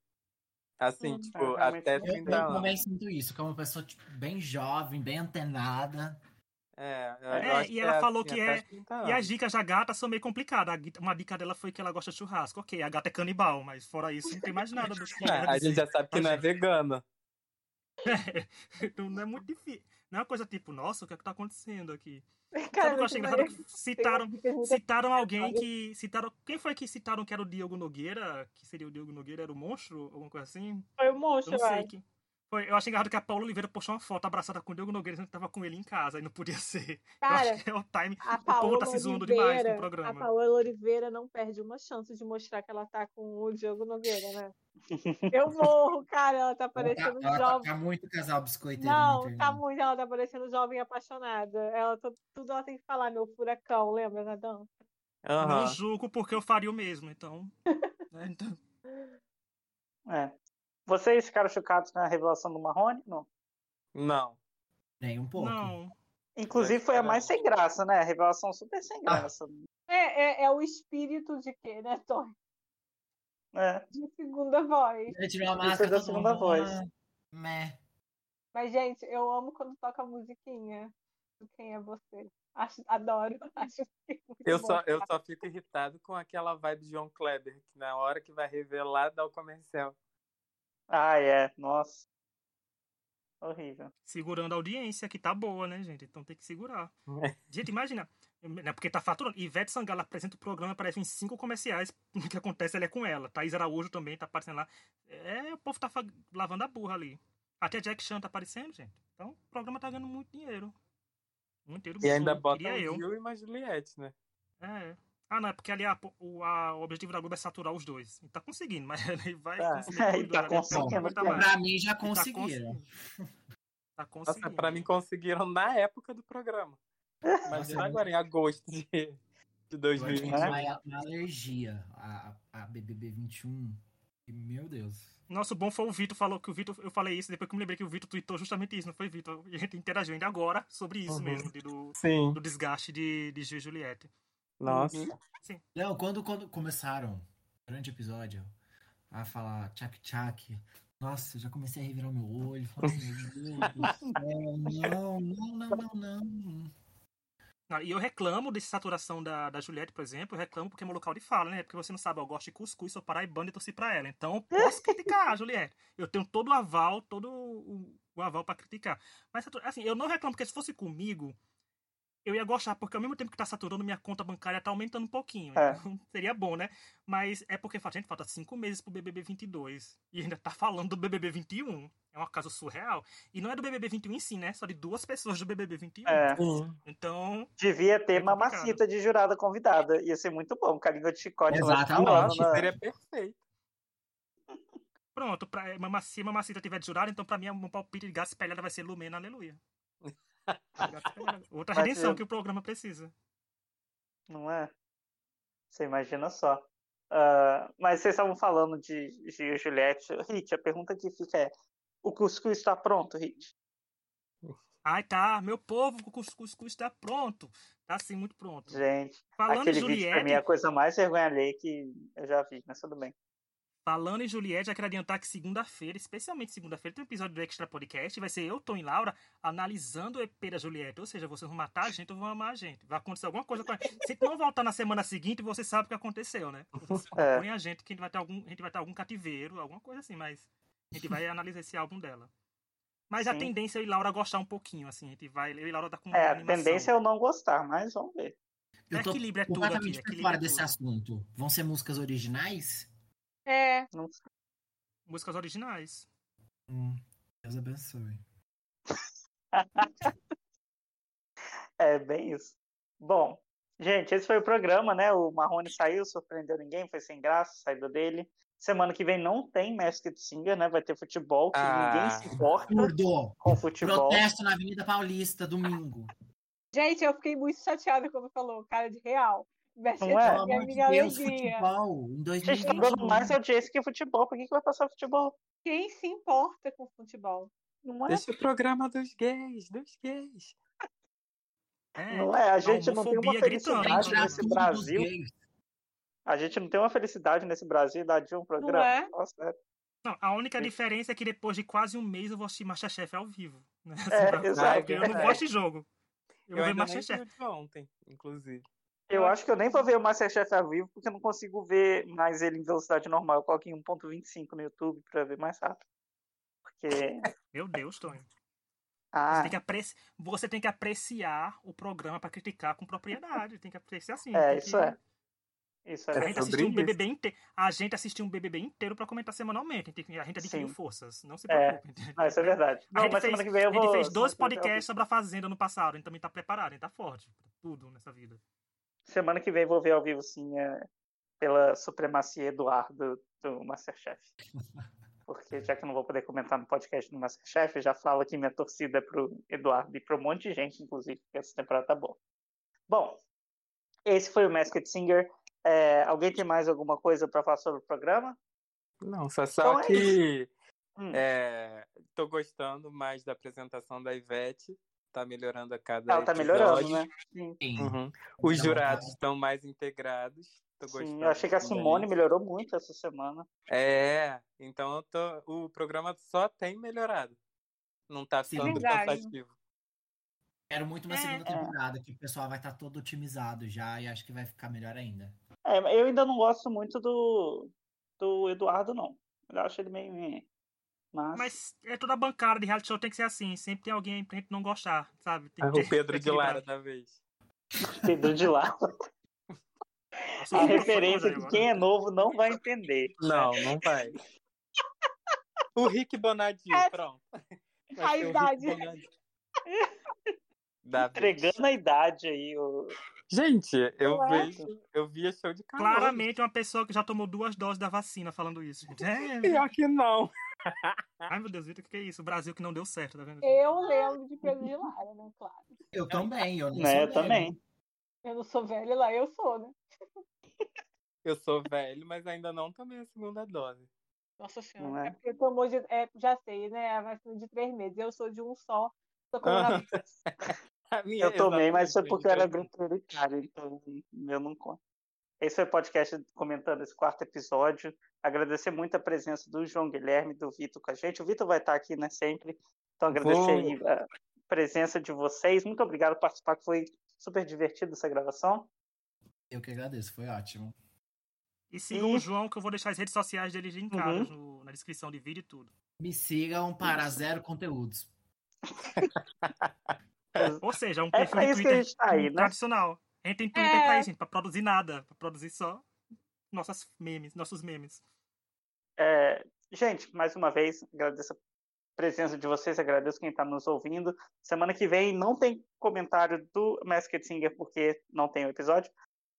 Assim, Hum. tipo, É, até não. Eu, 30 eu também sinto isso, que é uma pessoa tipo, bem jovem, bem antenada. É, eu É, acho e que ela é falou assim, que é- 30 E as dicas da gata são meio complicadas. Uma dica dela foi que ela gosta de churrasco. Ok, a gata é canibal, mas fora isso não tem mais nada do que É, a gente já sabe que não é vegana. então não é muito difícil. Não é uma coisa tipo, nossa, o que é que tá acontecendo aqui? Cara, Sabe o que eu achei engraçado? Que citaram, citaram alguém que. Citaram, quem foi que citaram que era o Diogo Nogueira? Que seria o Diogo Nogueira? Era o monstro? Alguma coisa assim? Foi o Eu monstro, não eu sei. acho. Foi, eu achei engraçado que a Paula Oliveira postou uma foto abraçada com o Diogo Nogueira dizendo que tava com ele em casa e não podia ser. eu Cara, acho que é o time. a O povo tá se zoando demais com o Oliveira, a programa. Paola Oliveira não perde uma chance de mostrar que ela tá com o Diogo Nogueira, né? Eu morro, cara, ela tá Ela tá, parecendo ela tá- jovem. tá muito casal biscoiteiro na Não, tá muito, ela tá parecendo jovem apaixonada. Ela tudo ela tem que falar, meu furacão, lembra, Nadão? Não Aham. julgo porque eu faria o mesmo, então. né, então- É. Vocês ficaram chocados com a revelação do Marrone? Não. Não. Nem um pouco. Não. Inclusive foi a mais sem graça, né? A revelação super sem Ah. graça. É, é, é o espírito de quê, né, Tom? É. De segunda voz. Ele tirou a máscara da segunda mundo, voz. ah, Meh. Mas, gente, eu amo quando toca a musiquinha. do Quem é você? Acho, adoro. Acho que é muito Eu bom. só, eu só fico irritado com aquela vibe de João Kleber, que na hora que vai revelar, dá o comercial. Ah, é. Nossa. Horrível. Segurando a audiência, que tá boa, né, gente? Então tem que segurar. Gente, imagina. Né, porque tá faturando. Ivete Sangalo apresenta o programa, aparece em cinco comerciais. O que acontece ali é com ela. Thaís Araújo também tá aparecendo lá. É, o povo tá lavando a burra ali. Até Jack Chan tá aparecendo, gente. Então o programa tá ganhando muito dinheiro. Muito dinheiro. E ainda bota o eu. Gil e uma Juliette, né? É. Ah, não, é porque ali a, o, a, o objetivo da Globo é saturar os dois. Ele tá conseguindo, mas ele vai Tá, ele os dois tá conseguindo, aguentar cara. mais. Pra mim já tá conseguiram. conseguindo. Tá Nossa, conseguindo. pra mim conseguiram na época do programa. Imagina Nossa, agora, em agosto de, de Eu acho que 2020. Né? vai uma alergia a, a BBB 21. E, Meu Deus. Nosso bom foi o Vitor falou que o Vitor, eu falei isso, depois que eu me lembrei que o Vitor tweetou justamente isso, não foi, Vitor? E a gente interagiu ainda agora sobre isso Uhum. mesmo, de- do, Sim. do desgaste de, de Gil e Juliette. Nossa. Não, quando, quando começaram, durante o episódio, a falar tchac-tchac, nossa, eu já comecei a revirar o meu olho. Falei, meu Deus do céu, não, não, não, não, não. E eu reclamo dessa saturação da, da Juliette, por exemplo, eu reclamo porque é meu local de fala, né? Porque você não sabe, eu gosto de cuscuz, sou paraibano e torci pra ela. Então, posso criticar a Juliette. Eu tenho todo o aval, todo o, o aval pra criticar. Mas, assim, eu não reclamo, porque se fosse comigo, eu ia gostar, porque ao mesmo tempo que tá saturando, minha conta bancária tá aumentando um pouquinho. É. Então, seria bom, né? Mas é porque, gente, falta cinco meses pro BBB 22. E ainda tá falando do BBB 21. É um caso surreal. E não é do BBB 21 em si, né? Só de duas pessoas do BBB 21. É. Então, devia ter É complicado. mamacita de jurada convidada. Ia ser muito bom, língua de chicote lá Exatamente. né? Seria perfeito. Pronto, pra, mama- se Mamacita tiver de jurado, então pra mim um palpite de gato espelhada vai ser Lumena, aleluia. Outra Vai redenção que o programa precisa. Não é? Você imagina só. Ah, mas vocês estavam falando de Gil e Juliette. Hit, a pergunta que fica é: o cuscuz está pronto, Hit? Ai, tá, meu povo, o cuscuz está pronto. Tá sim, muito pronto. Gente, Falando aquele vídeo pra Juliette, mim é a coisa mais vergonha alheia que eu já vi, mas tudo bem. Falando em Juliette, já quero adiantar que segunda-feira, especialmente segunda-feira, tem um episódio do Extra Podcast, vai ser eu, Tom e Laura, analisando o EP da Juliette. Ou seja, vocês vão matar a gente ou vão amar a gente. Vai acontecer alguma coisa com a gente. Se não voltar na semana seguinte, você sabe o que aconteceu, né? É. Põe a gente que a gente vai ter algum, a gente vai ter algum cativeiro, alguma coisa assim, mas a gente vai analisar esse álbum dela. Mas a Sim. tendência é eu e Laura gostar um pouquinho, assim, a gente vai, eu e Laura tá com É, a tendência é eu não gostar, mas vamos ver. Eu tô Equilíbrio é tudo aqui, por equilíbrio fora é desse assunto. Vão ser músicas originais? É, Não sei. Músicas originais. Hum, Deus abençoe. É bem isso. Bom, gente, esse foi o programa, né? O Marrone saiu, surpreendeu ninguém, foi sem graça, saída dele. Semana que vem não tem Masked Singer, né? Vai ter futebol, que Ah. ninguém se importa Absurdo! com futebol. Protesto na Avenida Paulista, domingo. gente, eu fiquei muito chateada quando falou, cara de real. Mexe Não é? Pelo a amor de minha Deus, alegria. futebol. Em Gente, tá 2021. dando mais audiência que futebol. Por que, que vai passar futebol? Quem se importa com futebol? Não é? Deixa o programa dos gays, dos gays. É, Não é? A gente não tem uma gritando, felicidade né? nesse Brasil. A gente não tem uma felicidade nesse Brasil dar de um programa. é? Nossa, é. Não, a única Sim. diferença é que depois de quase um mês eu vou assistir Masterchef ao vivo. Né? É, exato. porque eu não É. gosto de jogo. Eu, Eu, vou ver Masterchef. ontem, inclusive. Eu acho que eu nem vou ver o Masterchef ao vivo, porque eu não consigo ver mais ele em velocidade normal. Eu coloco em 1.25 no YouTube pra ver mais rápido. Porque. Meu Deus, Tony. Você, Ah, tem que apreci... você tem que apreciar o programa pra criticar com propriedade. Tem que apreciar assim. é, isso que- é. Isso é A gente É assistiu um. BBB inteiro. A gente assistiu um BBB inteiro pra comentar semanalmente. A gente, a gente adquiriu Sim. forças. Não se É. preocupe. Ah, isso é verdade. A Não, gente mas fez- semana que vem eu A gente vou. fez dois podcasts sobre a Fazenda no passado. A gente também tá preparado, a gente tá forte. pra Tudo nessa vida. Semana que vem vou ver ao vivo, sim, é, pela supremacia Eduardo do Masterchef. Porque já que eu não vou poder comentar no podcast do Masterchef, eu já falo que minha torcida é pro Eduardo e pro um monte de gente, inclusive, porque essa temporada tá boa. Bom, esse foi o Masked Singer. É, alguém tem mais alguma coisa para falar sobre o programa? Não, só, só Então é que Hum, é, tô gostando mais da apresentação da Ivete. Tá melhorando a cada ela tá episódio. melhorando, né? Sim. Sim. Uhum. Os Então, jurados tá. estão mais integrados. Tô gostando. Sim, eu achei que a também. Simone melhorou muito essa semana. É, então eu tô, o programa só tem melhorado. Não tá ficando Verdade. cansativo. Quero muito uma É, segunda é. temporada, que o pessoal vai estar todo otimizado já e acho que vai ficar melhor ainda. É, eu ainda não gosto muito do, do Eduardo, não. Eu acho ele meio. Mas, Mas é toda bancada de reality show tem que ser assim. Sempre tem alguém pra gente não gostar, sabe? Tem É que o Pedro de. Lara da vez. Pedro de lá. Nossa, A referência que quem é novo não vai entender. Não, não vai. O Rick Bonadinho, É. pronto. Vai A idade. Entregando a idade aí, o Gente, eu vejo, eu via show de calor. Claramente uma pessoa que já tomou duas doses da vacina falando isso. É. Pior que não. Ai, meu Deus, Vitor, o que que é isso? O Brasil que não deu certo, tá vendo? Eu lembro de Pedro de Lara, né? Claro. Eu também, eu não Né, sou eu velho. também. Eu não sou velha lá, eu sou, né? Eu sou velho, mas ainda não tomei a segunda dose. Nossa senhora. é? É porque tomou de. É, já sei, né? A vacina de três meses. Eu sou de um só. Sou coronavírus. A minha- Eu tomei, mas foi porque eu era prioritário, então eu não conto. Esse foi o podcast comentando esse quarto episódio. Agradecer muito a presença do João Guilherme e do Vitor com a gente. O Vitor vai estar aqui, né, sempre. Então agradecer a presença de vocês. Muito obrigado por participar, que foi super divertido essa gravação. Eu que agradeço, foi ótimo. E sigam E- o João, que eu vou deixar as redes sociais dele linkadas no- na descrição de vídeo e tudo. Me sigam para zero conteúdos. Ou seja, um É perfil isso a Twitter gente tá aí, né? tradicional. A gente tem Twitter É. pra isso, gente, pra produzir nada. Pra produzir só nossas memes, nossos memes. É, gente, mais uma vez, agradeço a presença de vocês, agradeço quem está nos ouvindo. Semana que vem não tem comentário do Masked Singer, porque não tem o episódio,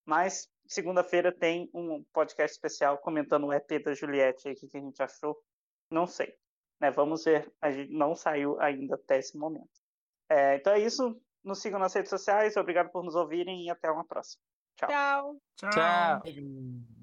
mas segunda-feira tem um podcast especial comentando o EP da Juliette, aí, o que que a gente achou. Não sei. Né, vamos ver, a gente não saiu ainda até esse momento. É, então é isso, nos sigam nas redes sociais, obrigado por nos ouvirem e até uma próxima. Tchau. Tchau. Tchau. Beijo.